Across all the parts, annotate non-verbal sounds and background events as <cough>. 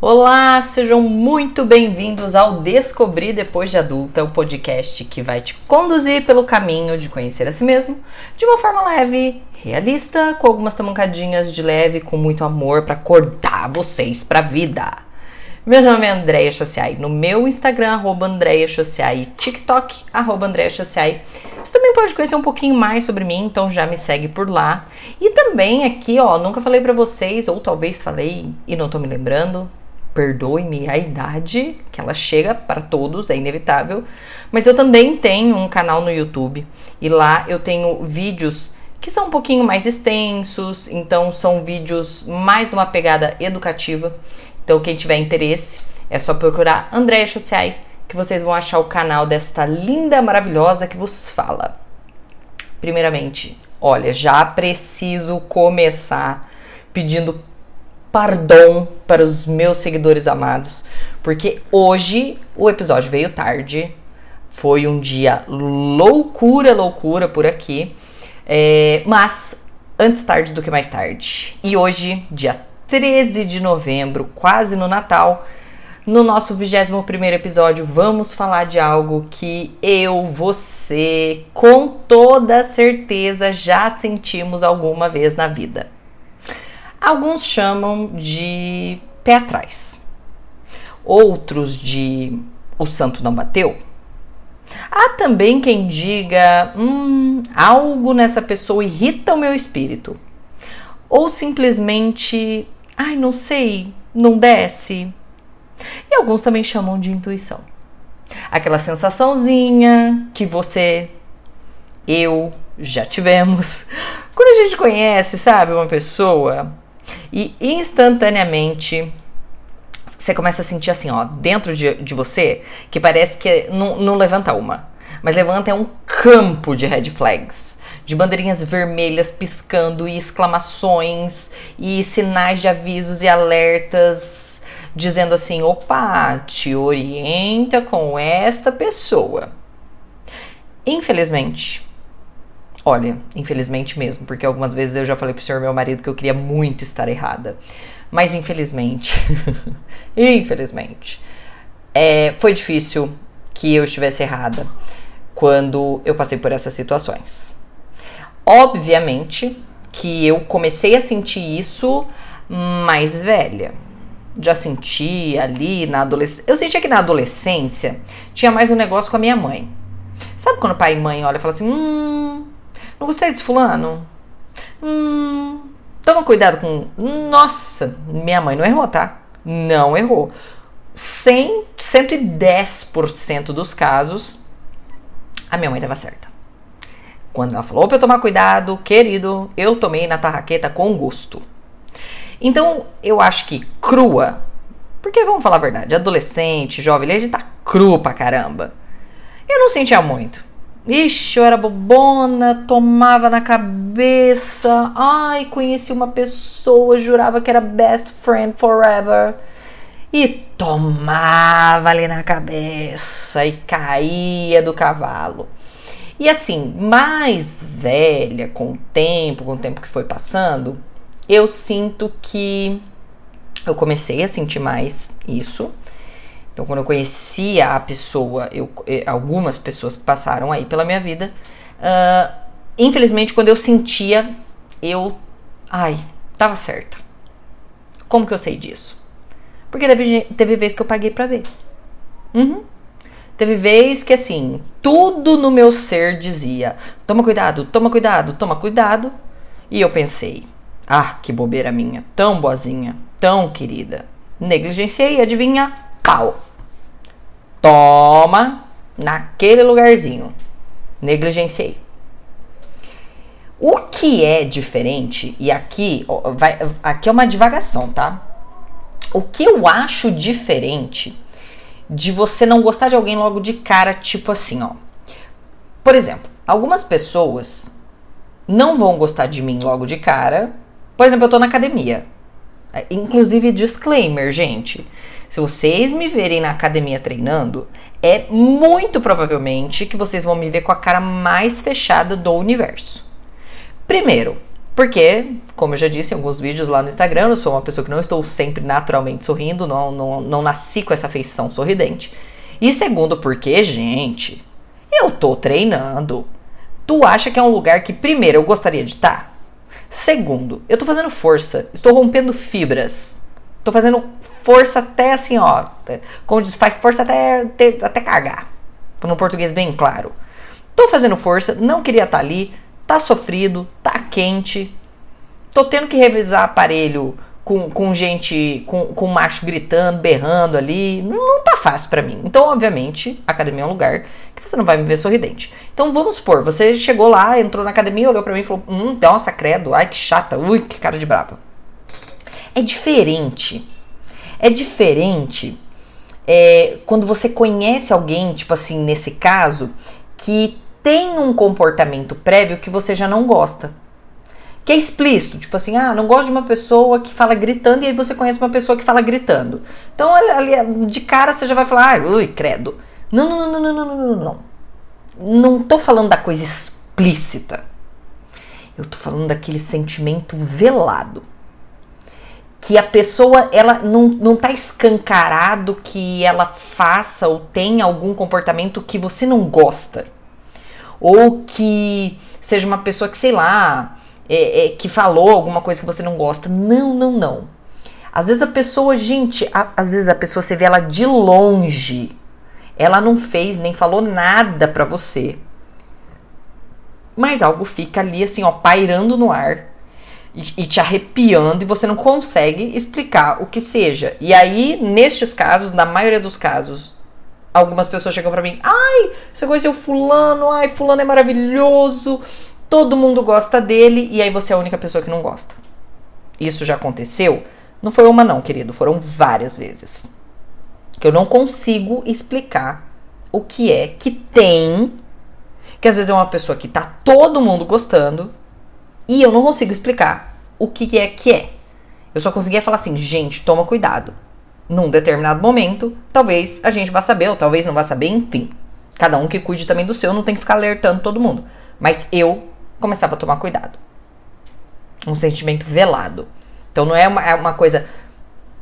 Olá, sejam muito bem-vindos ao Descobrir Depois de Adulta, o podcast que vai te conduzir pelo caminho de conhecer a si mesmo de uma forma leve, realista, com algumas tamancadinhas de leve, com muito amor para acordar vocês para a vida. Meu nome é Andréia Chociai, no meu Instagram, Andréia Chociai, TikTok, Andréia Chociai. Você também pode conhecer um pouquinho mais sobre mim, então já me segue por lá. E também aqui, ó, nunca falei para vocês, ou talvez falei e não tô me lembrando, perdoe-me a idade, que ela chega para todos, é inevitável. Mas eu também tenho um canal no YouTube e lá eu tenho vídeos que são um pouquinho mais extensos, então são vídeos mais numa pegada educativa. Então quem tiver interesse é só procurar Andréa Chociai, que vocês vão achar o canal desta linda, maravilhosa que vos fala. Primeiramente, olha, já preciso começar pedindo perdão para os meus seguidores amados, porque hoje o episódio veio tarde. Foi um dia loucura, loucura por aqui. É, mas antes tarde do que mais tarde. E hoje, dia 13 de novembro, quase no Natal, no nosso 21 episódio, vamos falar de algo que eu, você, com toda certeza já sentimos alguma vez na vida Alguns chamam de pé atrás, outros de o santo não bateu. Há também quem diga: hum, algo nessa pessoa irrita o meu espírito. Ou simplesmente, ai, não sei, não desce. E alguns também chamam de intuição. Aquela sensaçãozinha que você, eu já tivemos. Quando a gente conhece, sabe, uma pessoa e instantaneamente você começa a sentir assim, ó, dentro de, de você, que parece que não, não levanta uma, mas levanta é um campo de red flags, de bandeirinhas vermelhas piscando e exclamações e sinais de avisos e alertas dizendo assim: opa, te orienta com esta pessoa. Infelizmente, Olha, infelizmente mesmo, porque algumas vezes eu já falei pro senhor meu marido que eu queria muito estar errada. Mas infelizmente, <laughs> infelizmente, é, foi difícil que eu estivesse errada quando eu passei por essas situações. Obviamente que eu comecei a sentir isso mais velha. Já senti ali na adolescência. Eu sentia que na adolescência tinha mais um negócio com a minha mãe. Sabe quando pai e mãe olham e falam assim: hum, não gostei desse fulano? Hum, toma cuidado com. Nossa, minha mãe não errou, tá? Não errou. 100, 110% dos casos, a minha mãe estava certa. Quando ela falou para eu tomar cuidado, querido, eu tomei na tarraqueta com gosto. Então, eu acho que crua, porque vamos falar a verdade, adolescente, jovem, a gente tá cru pra caramba. Eu não sentia muito. Ixi, eu era bobona, tomava na cabeça. Ai, conheci uma pessoa, jurava que era best friend forever. E tomava ali na cabeça e caía do cavalo. E assim, mais velha, com o tempo, com o tempo que foi passando, eu sinto que eu comecei a sentir mais isso. Então, quando eu conhecia a pessoa, eu, eh, algumas pessoas que passaram aí pela minha vida, uh, infelizmente, quando eu sentia, eu. Ai, tava certa. Como que eu sei disso? Porque teve, teve vez que eu paguei pra ver. Uhum. Teve vez que, assim, tudo no meu ser dizia: toma cuidado, toma cuidado, toma cuidado. E eu pensei: ah, que bobeira minha, tão boazinha, tão querida. Negligenciei, adivinha? Pau. Toma naquele lugarzinho. Negligenciei. O que é diferente, e aqui, vai, aqui é uma divagação, tá? O que eu acho diferente de você não gostar de alguém logo de cara, tipo assim, ó. Por exemplo, algumas pessoas não vão gostar de mim logo de cara. Por exemplo, eu tô na academia. É, inclusive, disclaimer, gente. Se vocês me verem na academia treinando, é muito provavelmente que vocês vão me ver com a cara mais fechada do universo. Primeiro, Porque, como eu já disse em alguns vídeos lá no Instagram, eu sou uma pessoa que não estou sempre naturalmente sorrindo, não, não, não nasci com essa feição sorridente. E segundo, porque, gente, eu tô treinando. Tu acha que é um lugar que, primeiro, eu gostaria de estar? Segundo, eu tô fazendo força, estou rompendo fibras. Tô fazendo força até assim, ó. Como diz, faz força até, até, até cagar. No português bem claro. Tô fazendo força, não queria estar ali, tá sofrido, tá quente. Tô tendo que revisar aparelho com, com gente, com, com macho gritando, berrando ali. Não, não tá fácil para mim. Então, obviamente, a academia é um lugar que você não vai me ver sorridente. Então, vamos supor, você chegou lá, entrou na academia, olhou para mim e falou: Hum, nossa, credo, ai que chata, ui, que cara de braba. É diferente. É diferente é, quando você conhece alguém, tipo assim, nesse caso, que tem um comportamento prévio que você já não gosta que é explícito, tipo assim, ah, não gosto de uma pessoa que fala gritando e aí você conhece uma pessoa que fala gritando. Então, ali, de cara você já vai falar, ah, ui, credo. Não, não, não, não, não, não, não, não. Não tô falando da coisa explícita. Eu tô falando daquele sentimento velado. Que a pessoa, ela não, não tá escancarado que ela faça ou tenha algum comportamento que você não gosta. Ou que seja uma pessoa que, sei lá, é, é, que falou alguma coisa que você não gosta. Não, não, não. Às vezes a pessoa, gente, a, às vezes a pessoa você vê ela de longe. Ela não fez nem falou nada para você. Mas algo fica ali assim, ó, pairando no ar e, te arrepiando e você não consegue explicar o que seja. E aí, nestes casos, na maioria dos casos, algumas pessoas chegam para mim: "Ai, você conheceu fulano? Ai, fulano é maravilhoso." todo mundo gosta dele e aí você é a única pessoa que não gosta. Isso já aconteceu? Não foi uma não, querido, foram várias vezes. Que eu não consigo explicar o que é que tem, que às vezes é uma pessoa que tá todo mundo gostando e eu não consigo explicar o que é que é. Eu só conseguia falar assim, gente, toma cuidado. Num determinado momento, talvez a gente vá saber, ou talvez não vá saber, enfim. Cada um que cuide também do seu, não tem que ficar alertando todo mundo. Mas eu começava a tomar cuidado. Um sentimento velado. Então não é uma, é uma coisa.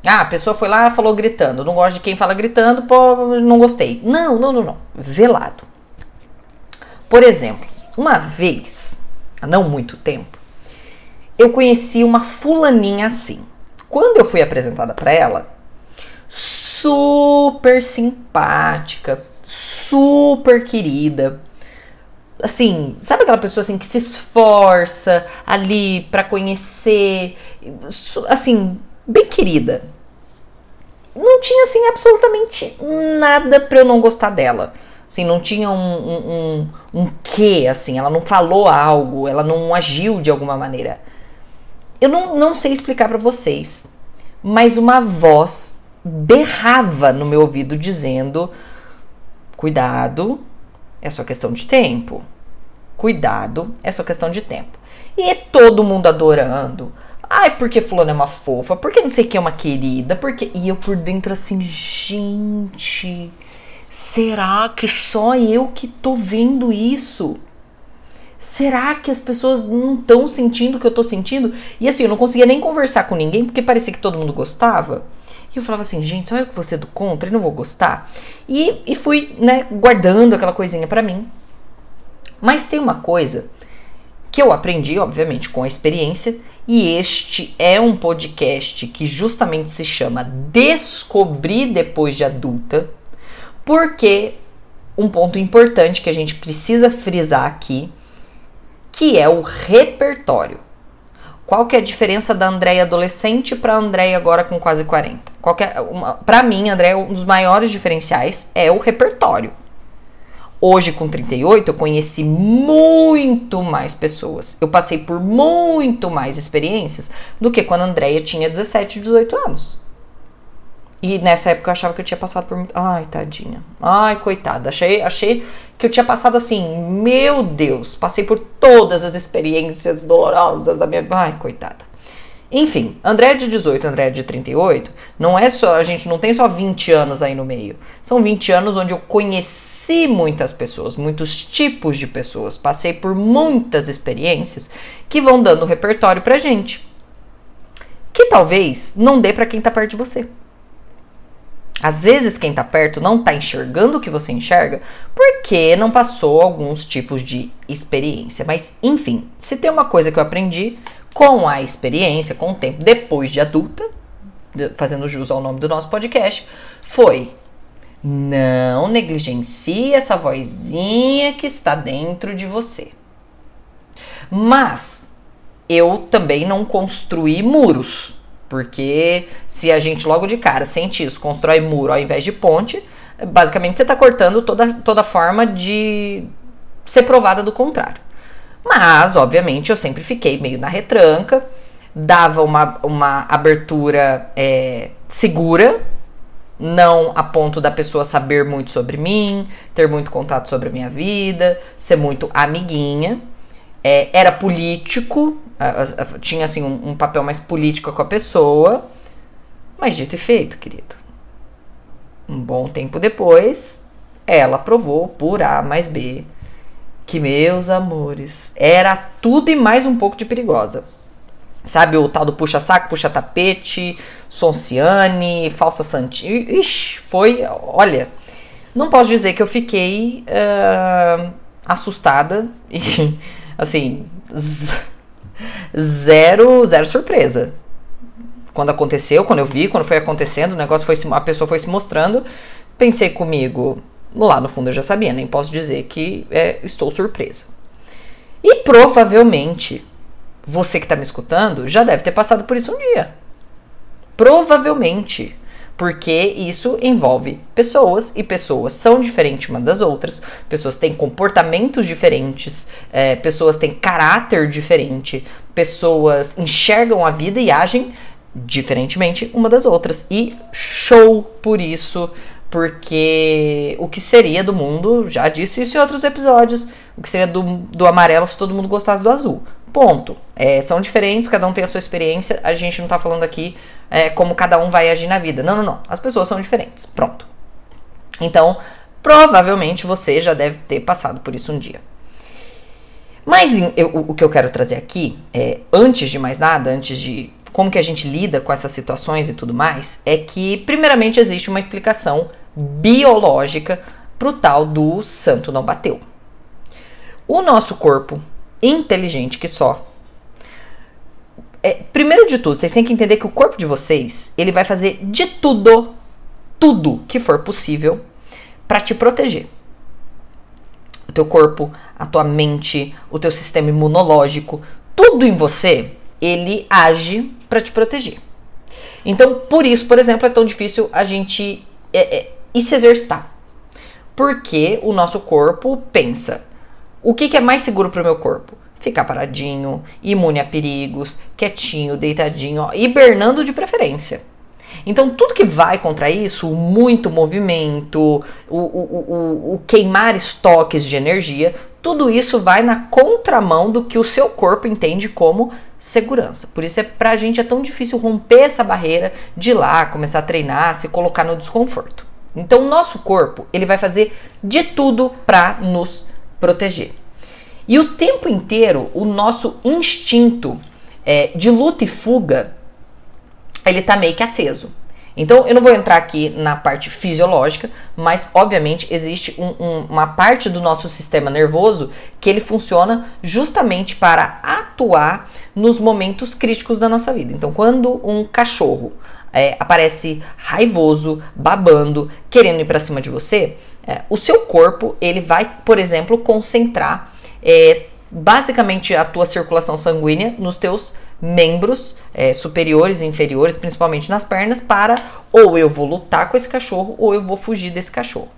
Ah, a pessoa foi lá falou gritando. Não gosto de quem fala gritando, pô, não gostei. Não, não, não, não. Velado. Por exemplo, uma vez, há não muito tempo, eu conheci uma fulaninha assim. Quando eu fui apresentada para ela, super simpática, super querida, assim, sabe aquela pessoa assim que se esforça ali para conhecer, assim, bem querida. Não tinha assim absolutamente nada para eu não gostar dela. Assim, não tinha um, um, um, um quê, assim, ela não falou algo, ela não agiu de alguma maneira. Eu não, não sei explicar para vocês, mas uma voz berrava no meu ouvido dizendo: cuidado, é só questão de tempo. Cuidado, é só questão de tempo. E todo mundo adorando. Ai, porque fulano é uma fofa, porque não sei quem é uma querida, porque. E eu por dentro assim, gente. Será que só eu que tô vendo isso? Será que as pessoas não estão sentindo o que eu tô sentindo? E assim, eu não conseguia nem conversar com ninguém porque parecia que todo mundo gostava. E eu falava assim, gente, eu que vou ser do contra e não vou gostar. E, e fui, né, guardando aquela coisinha para mim. Mas tem uma coisa que eu aprendi, obviamente, com a experiência, e este é um podcast que justamente se chama Descobrir depois de adulta, porque um ponto importante que a gente precisa frisar aqui, que é o repertório. Qual que é a diferença da Andréia adolescente para a Andréia agora com quase 40? É, para mim, Andréia, um dos maiores diferenciais é o repertório. Hoje, com 38, eu conheci muito mais pessoas. Eu passei por muito mais experiências do que quando a Andrea tinha 17, 18 anos. E nessa época eu achava que eu tinha passado por muito. Ai, tadinha. Ai, coitada. Achei, achei que eu tinha passado assim, meu Deus, passei por todas as experiências dolorosas da minha. Ai, coitada. Enfim, André de 18, André de 38, não é só, a gente não tem só 20 anos aí no meio. São 20 anos onde eu conheci muitas pessoas, muitos tipos de pessoas, passei por muitas experiências que vão dando repertório pra gente. Que talvez não dê para quem tá perto de você. Às vezes quem tá perto não tá enxergando o que você enxerga porque não passou alguns tipos de experiência. Mas enfim, se tem uma coisa que eu aprendi com a experiência, com o tempo, depois de adulta, fazendo jus ao nome do nosso podcast, foi não negligencie essa vozinha que está dentro de você. Mas eu também não construí muros, porque se a gente logo de cara sente isso, constrói muro ao invés de ponte, basicamente você está cortando toda, toda forma de ser provada do contrário. Mas, obviamente, eu sempre fiquei meio na retranca, dava uma, uma abertura é, segura, não a ponto da pessoa saber muito sobre mim, ter muito contato sobre a minha vida, ser muito amiguinha. É, era político, tinha assim um, um papel mais político com a pessoa, mas dito e feito, querido. Um bom tempo depois, ela provou por A mais B que, meus amores, era tudo e mais um pouco de perigosa. Sabe o tal do puxa-saco, puxa-tapete, Sonciane, falsa santinha. Ixi, foi. Olha, não posso dizer que eu fiquei uh, assustada e, <laughs> assim, zero, zero surpresa. Quando aconteceu, quando eu vi, quando foi acontecendo, o negócio foi a pessoa foi se mostrando, pensei comigo, Lá no fundo eu já sabia, nem posso dizer que é, estou surpresa. E provavelmente você que está me escutando já deve ter passado por isso um dia. Provavelmente. Porque isso envolve pessoas e pessoas são diferentes umas das outras, pessoas têm comportamentos diferentes, é, pessoas têm caráter diferente, pessoas enxergam a vida e agem diferentemente uma das outras. E show por isso porque o que seria do mundo, já disse isso em outros episódios, o que seria do, do amarelo se todo mundo gostasse do azul. Ponto. É, são diferentes, cada um tem a sua experiência, a gente não tá falando aqui é, como cada um vai agir na vida. Não, não, não. As pessoas são diferentes. Pronto. Então, provavelmente você já deve ter passado por isso um dia. Mas eu, o que eu quero trazer aqui, é, antes de mais nada, antes de como que a gente lida com essas situações e tudo mais, é que primeiramente existe uma explicação biológica para o tal do santo não bateu. O nosso corpo, inteligente que só, é, primeiro de tudo, vocês têm que entender que o corpo de vocês ele vai fazer de tudo, tudo que for possível para te proteger. O teu corpo, a tua mente, o teu sistema imunológico, tudo em você ele age para te proteger. Então, por isso, por exemplo, é tão difícil a gente é, é, se exercitar. Porque o nosso corpo pensa: o que, que é mais seguro para o meu corpo? Ficar paradinho, imune a perigos, quietinho, deitadinho, ó, hibernando de preferência. Então, tudo que vai contra isso, muito movimento, o, o, o, o, queimar estoques de energia, tudo isso vai na contramão do que o seu corpo entende como segurança. Por isso é pra gente é tão difícil romper essa barreira de ir lá, começar a treinar, se colocar no desconforto. Então o nosso corpo, ele vai fazer de tudo para nos proteger. E o tempo inteiro, o nosso instinto é, de luta e fuga, ele tá meio que aceso. Então, eu não vou entrar aqui na parte fisiológica, mas obviamente existe um, um, uma parte do nosso sistema nervoso que ele funciona justamente para atuar nos momentos críticos da nossa vida. Então, quando um cachorro é, aparece raivoso, babando, querendo ir para cima de você, é, o seu corpo ele vai, por exemplo, concentrar é, basicamente a tua circulação sanguínea nos teus membros é, superiores e inferiores, principalmente nas pernas, para ou eu vou lutar com esse cachorro ou eu vou fugir desse cachorro.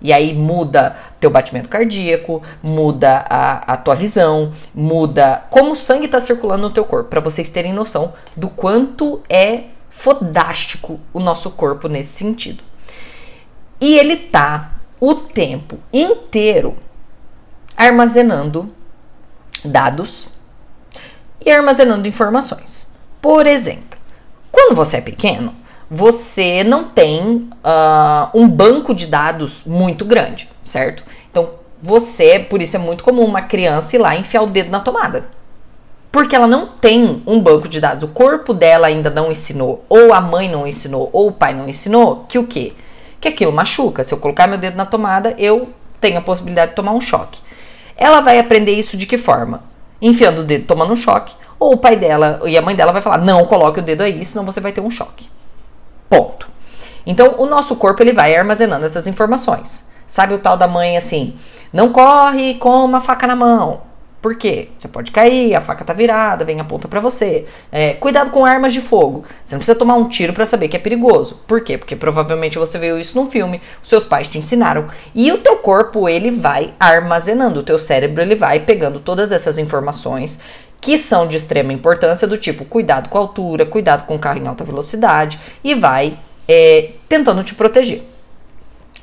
E aí muda teu batimento cardíaco, muda a, a tua visão, muda como o sangue está circulando no teu corpo, para vocês terem noção do quanto é fodástico o nosso corpo nesse sentido. E ele tá o tempo inteiro armazenando dados e armazenando informações. Por exemplo, quando você é pequeno, você não tem uh, um banco de dados muito grande, certo? Então, você, por isso é muito comum uma criança ir lá enfiar o dedo na tomada. Porque ela não tem um banco de dados, o corpo dela ainda não ensinou, ou a mãe não ensinou, ou o pai não ensinou, que o quê? Que aquilo machuca. Se eu colocar meu dedo na tomada, eu tenho a possibilidade de tomar um choque. Ela vai aprender isso de que forma? Enfiando o dedo, tomando um choque, ou o pai dela e a mãe dela vai falar: "Não coloque o dedo aí, senão você vai ter um choque". Ponto. Então, o nosso corpo ele vai armazenando essas informações. Sabe o tal da mãe assim: "Não corre com uma faca na mão". Por quê? Você pode cair, a faca tá virada, vem a ponta para você. É, cuidado com armas de fogo. Você não precisa tomar um tiro para saber que é perigoso. Por quê? Porque provavelmente você viu isso num filme, os seus pais te ensinaram. E o teu corpo, ele vai armazenando, o teu cérebro, ele vai pegando todas essas informações que são de extrema importância, do tipo cuidado com a altura, cuidado com o carro em alta velocidade, e vai é, tentando te proteger.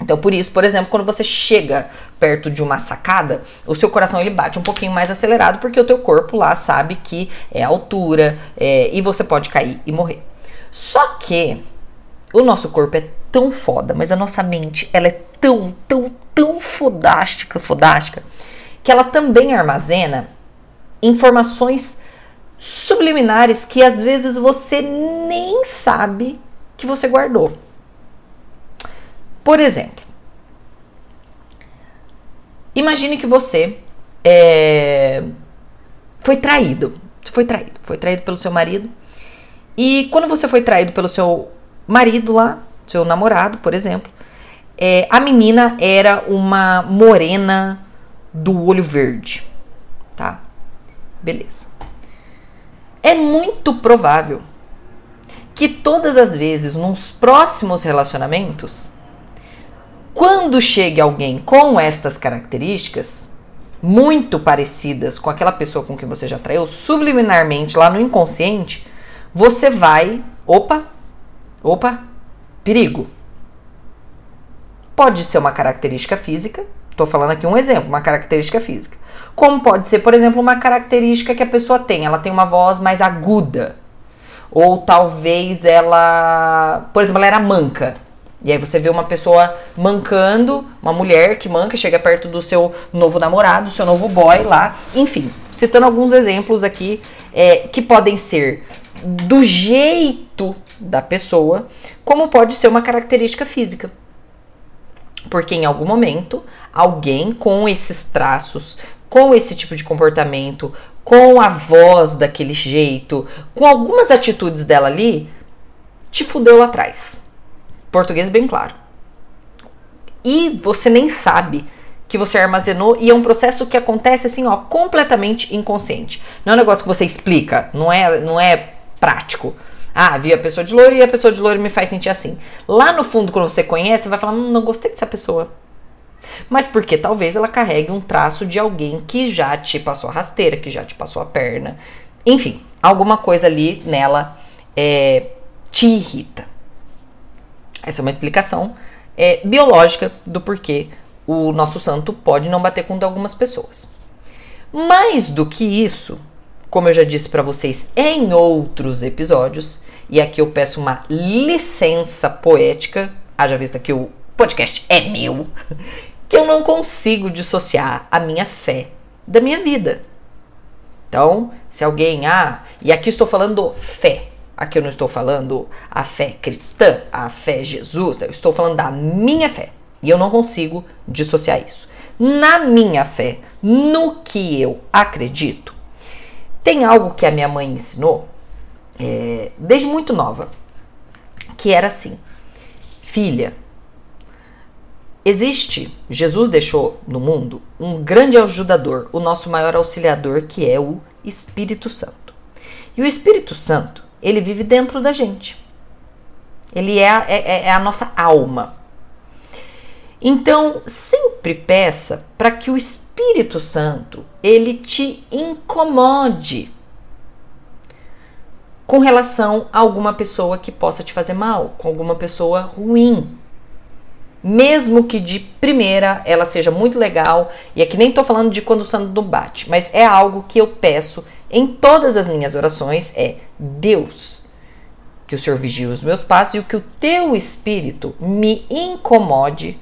Então, por isso, por exemplo, quando você chega perto de uma sacada, o seu coração ele bate um pouquinho mais acelerado porque o teu corpo lá sabe que é altura é, e você pode cair e morrer. Só que o nosso corpo é tão foda, mas a nossa mente ela é tão, tão, tão fodástica, fodástica, que ela também armazena informações subliminares que às vezes você nem sabe que você guardou. Por exemplo, imagine que você é, foi traído. Você foi traído. Foi traído pelo seu marido. E quando você foi traído pelo seu marido lá, seu namorado, por exemplo, é, a menina era uma morena do olho verde. Tá? Beleza. É muito provável que todas as vezes, nos próximos relacionamentos, quando chegue alguém com estas características, muito parecidas com aquela pessoa com quem você já traiu, subliminarmente lá no inconsciente, você vai. Opa! Opa! Perigo! Pode ser uma característica física, estou falando aqui um exemplo, uma característica física. Como pode ser, por exemplo, uma característica que a pessoa tem, ela tem uma voz mais aguda. Ou talvez ela, por exemplo, ela era manca. E aí você vê uma pessoa mancando, uma mulher que manca, chega perto do seu novo namorado, do seu novo boy lá. Enfim, citando alguns exemplos aqui é, que podem ser do jeito da pessoa, como pode ser uma característica física. Porque em algum momento, alguém com esses traços, com esse tipo de comportamento, com a voz daquele jeito, com algumas atitudes dela ali, te fudeu lá atrás. Português bem claro. E você nem sabe que você armazenou e é um processo que acontece assim, ó, completamente inconsciente. Não é um negócio que você explica, não é, não é prático. Ah, vi a pessoa de loiro e a pessoa de loiro me faz sentir assim. Lá no fundo, quando você conhece, você vai falar: hum, não gostei dessa pessoa. Mas porque talvez ela carregue um traço de alguém que já te passou a rasteira, que já te passou a perna. Enfim, alguma coisa ali nela é, te irrita. Essa é uma explicação é, biológica do porquê o nosso santo pode não bater com algumas pessoas. Mais do que isso, como eu já disse para vocês em outros episódios, e aqui eu peço uma licença poética, haja vista que o podcast é meu, <laughs> que eu não consigo dissociar a minha fé da minha vida. Então, se alguém, ah, e aqui estou falando fé, Aqui eu não estou falando a fé cristã, a fé Jesus, eu estou falando da minha fé. E eu não consigo dissociar isso. Na minha fé, no que eu acredito, tem algo que a minha mãe ensinou é, desde muito nova, que era assim: filha, existe, Jesus deixou no mundo um grande ajudador, o nosso maior auxiliador, que é o Espírito Santo. E o Espírito Santo, ele vive dentro da gente. Ele é, é, é, é a nossa alma. Então, sempre peça para que o Espírito Santo ele te incomode com relação a alguma pessoa que possa te fazer mal, com alguma pessoa ruim. mesmo que de primeira ela seja muito legal, e aqui nem tô falando de quando o santo não bate, mas é algo que eu peço em todas as minhas orações é Deus, que o Senhor vigie os meus passos e que o teu espírito me incomode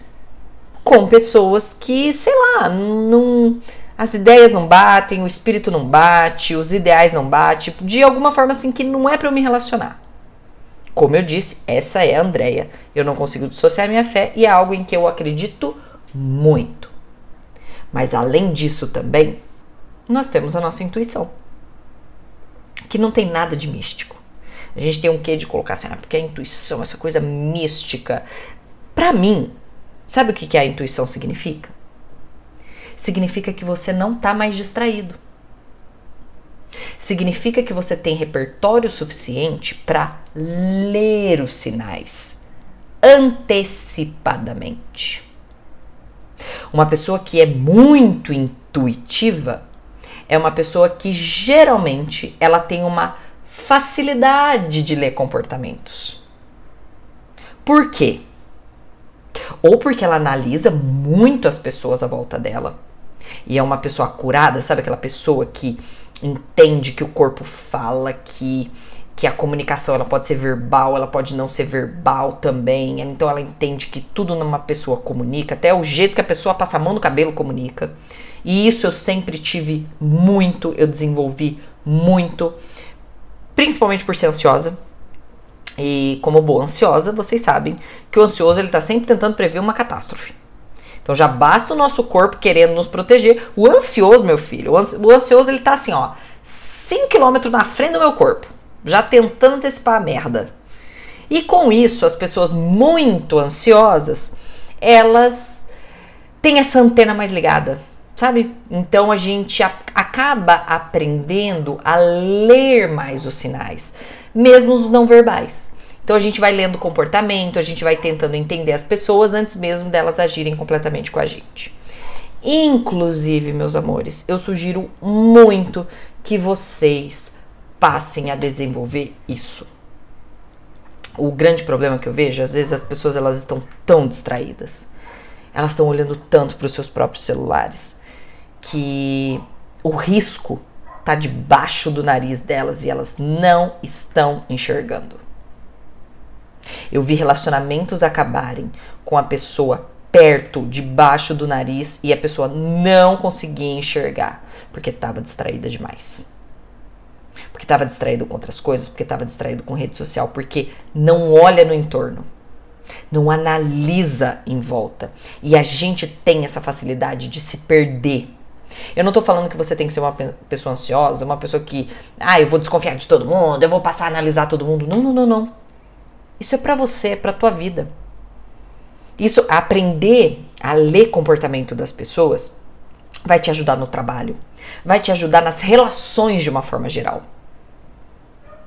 com pessoas que, sei lá, não as ideias não batem, o espírito não bate, os ideais não batem, de alguma forma assim que não é para eu me relacionar. Como eu disse, essa é a Andrea. Eu não consigo dissociar minha fé e é algo em que eu acredito muito. Mas além disso também, nós temos a nossa intuição, que não tem nada de místico. A gente tem um quê de colocar assim, ah, porque a intuição, essa coisa mística. Para mim, sabe o que, que a intuição significa? significa que você não está mais distraído. Significa que você tem repertório suficiente para ler os sinais antecipadamente. Uma pessoa que é muito intuitiva é uma pessoa que geralmente ela tem uma facilidade de ler comportamentos. Por quê? Ou porque ela analisa muito as pessoas à volta dela e é uma pessoa curada, sabe aquela pessoa que entende que o corpo fala, que que a comunicação ela pode ser verbal, ela pode não ser verbal também. Então ela entende que tudo numa pessoa comunica, até o jeito que a pessoa passa a mão no cabelo comunica. E isso eu sempre tive muito, eu desenvolvi muito, principalmente por ser ansiosa. E como boa ansiosa, vocês sabem que o ansioso ele tá sempre tentando prever uma catástrofe. Então já basta o nosso corpo querendo nos proteger. O ansioso, meu filho, o ansioso ele tá assim, ó, 5 km na frente do meu corpo, já tentando antecipar a merda. E com isso, as pessoas muito ansiosas, elas têm essa antena mais ligada, sabe? Então a gente acaba aprendendo a ler mais os sinais, mesmo os não verbais. Então a gente vai lendo comportamento, a gente vai tentando entender as pessoas antes mesmo delas agirem completamente com a gente. Inclusive, meus amores, eu sugiro muito que vocês passem a desenvolver isso. O grande problema que eu vejo, às vezes as pessoas elas estão tão distraídas. Elas estão olhando tanto para os seus próprios celulares que o risco está debaixo do nariz delas e elas não estão enxergando. Eu vi relacionamentos acabarem com a pessoa perto, debaixo do nariz e a pessoa não conseguia enxergar porque estava distraída demais. Porque estava distraído com outras coisas, porque estava distraído com rede social, porque não olha no entorno, não analisa em volta. E a gente tem essa facilidade de se perder. Eu não tô falando que você tem que ser uma pessoa ansiosa, uma pessoa que, ah, eu vou desconfiar de todo mundo, eu vou passar a analisar todo mundo. Não, não, não, não. Isso é para você, é para tua vida. Isso aprender a ler comportamento das pessoas vai te ajudar no trabalho, vai te ajudar nas relações de uma forma geral.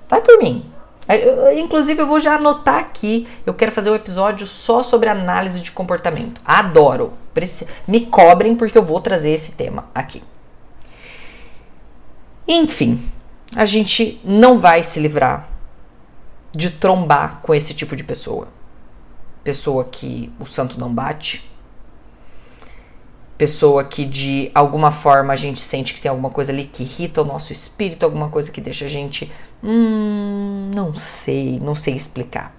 Vai por mim. É, inclusive, eu vou já anotar aqui. Eu quero fazer um episódio só sobre análise de comportamento. Adoro. Me cobrem porque eu vou trazer esse tema aqui. Enfim, a gente não vai se livrar de trombar com esse tipo de pessoa. Pessoa que o santo não bate. Pessoa que de alguma forma a gente sente que tem alguma coisa ali que irrita o nosso espírito, alguma coisa que deixa a gente. Hum, não sei, não sei explicar.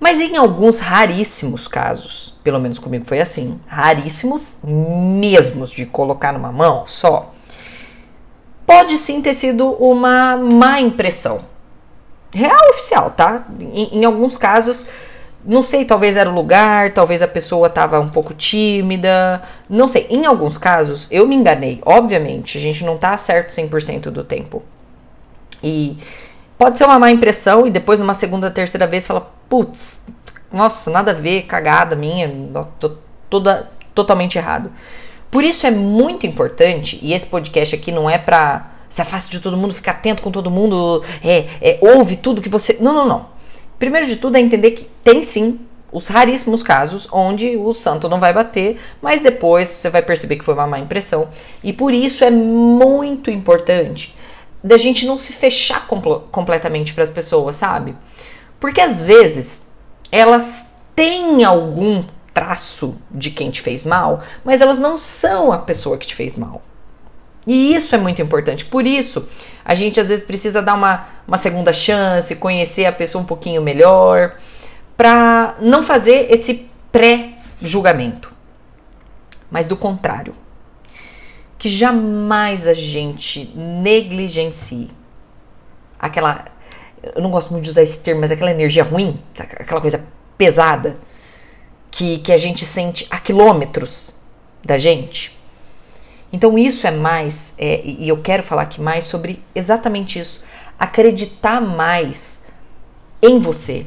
Mas em alguns raríssimos casos, pelo menos comigo foi assim, raríssimos mesmos de colocar numa mão só, pode sim ter sido uma má impressão real oficial, tá? Em, em, alguns casos, não sei, talvez era o lugar, talvez a pessoa estava um pouco tímida, não sei. Em alguns casos, eu me enganei, obviamente, a gente não tá certo 100% do tempo. E pode ser uma má impressão e depois numa segunda, terceira vez fala, putz, nossa, nada a ver, cagada minha, tô toda totalmente errado. Por isso é muito importante, e esse podcast aqui não é pra se afaste de todo mundo, fica atento com todo mundo, é, é, ouve tudo que você. Não, não, não. Primeiro de tudo é entender que tem sim os raríssimos casos onde o santo não vai bater, mas depois você vai perceber que foi uma má impressão. E por isso é muito importante da gente não se fechar compl completamente para as pessoas, sabe? Porque às vezes elas têm algum traço de quem te fez mal, mas elas não são a pessoa que te fez mal. E isso é muito importante. Por isso, a gente às vezes precisa dar uma, uma segunda chance, conhecer a pessoa um pouquinho melhor, para não fazer esse pré-julgamento. Mas do contrário, que jamais a gente negligencie aquela. Eu não gosto muito de usar esse termo, mas aquela energia ruim, aquela coisa pesada que, que a gente sente a quilômetros da gente. Então, isso é mais, é, e eu quero falar aqui mais sobre exatamente isso. Acreditar mais em você.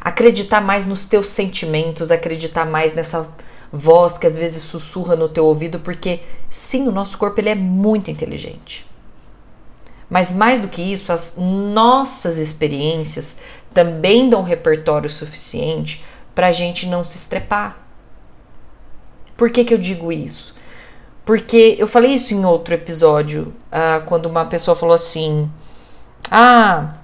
Acreditar mais nos teus sentimentos, acreditar mais nessa voz que às vezes sussurra no teu ouvido, porque sim, o nosso corpo ele é muito inteligente. Mas mais do que isso, as nossas experiências também dão repertório suficiente para a gente não se estrepar. Por que, que eu digo isso? Porque eu falei isso em outro episódio, uh, quando uma pessoa falou assim: Ah,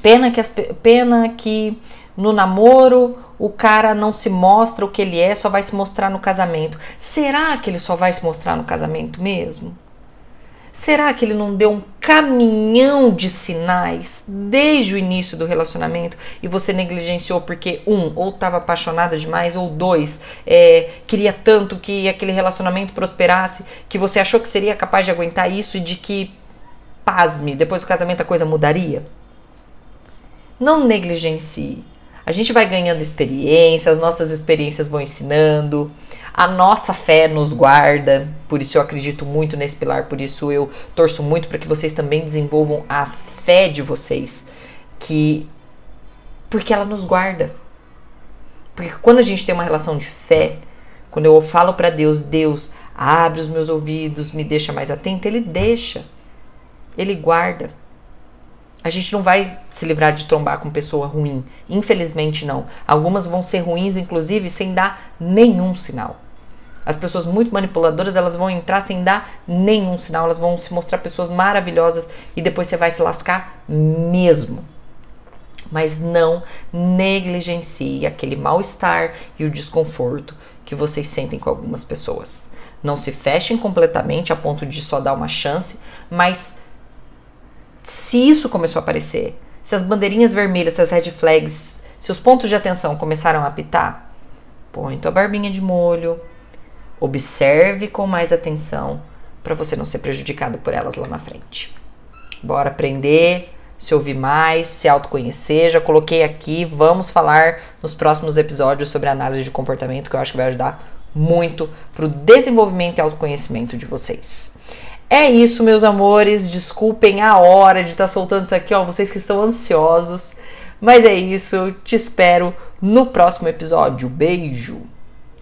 pena que, as, pena que no namoro o cara não se mostra o que ele é, só vai se mostrar no casamento. Será que ele só vai se mostrar no casamento mesmo? Será que ele não deu um caminhão de sinais desde o início do relacionamento e você negligenciou porque, um, ou estava apaixonada demais, ou dois, é, queria tanto que aquele relacionamento prosperasse que você achou que seria capaz de aguentar isso e de que, pasme, depois do casamento a coisa mudaria? Não negligencie. A gente vai ganhando experiência, as nossas experiências vão ensinando. A nossa fé nos guarda, por isso eu acredito muito nesse pilar, por isso eu torço muito para que vocês também desenvolvam a fé de vocês, que porque ela nos guarda. Porque quando a gente tem uma relação de fé, quando eu falo para Deus, Deus, abre os meus ouvidos, me deixa mais atento, ele deixa. Ele guarda. A gente não vai se livrar de trombar com pessoa ruim. Infelizmente, não. Algumas vão ser ruins, inclusive, sem dar nenhum sinal. As pessoas muito manipuladoras, elas vão entrar sem dar nenhum sinal, elas vão se mostrar pessoas maravilhosas e depois você vai se lascar mesmo. Mas não negligencie aquele mal-estar e o desconforto que vocês sentem com algumas pessoas. Não se fechem completamente a ponto de só dar uma chance, mas se isso começou a aparecer, se as bandeirinhas vermelhas, se as red flags, se os pontos de atenção começaram a apitar, põe tua barbinha de molho, observe com mais atenção para você não ser prejudicado por elas lá na frente. Bora aprender, se ouvir mais, se autoconhecer. Já coloquei aqui, vamos falar nos próximos episódios sobre análise de comportamento, que eu acho que vai ajudar muito para o desenvolvimento e autoconhecimento de vocês. É isso, meus amores. Desculpem a hora de estar tá soltando isso aqui, ó. Vocês que estão ansiosos. Mas é isso. Te espero no próximo episódio. Beijo!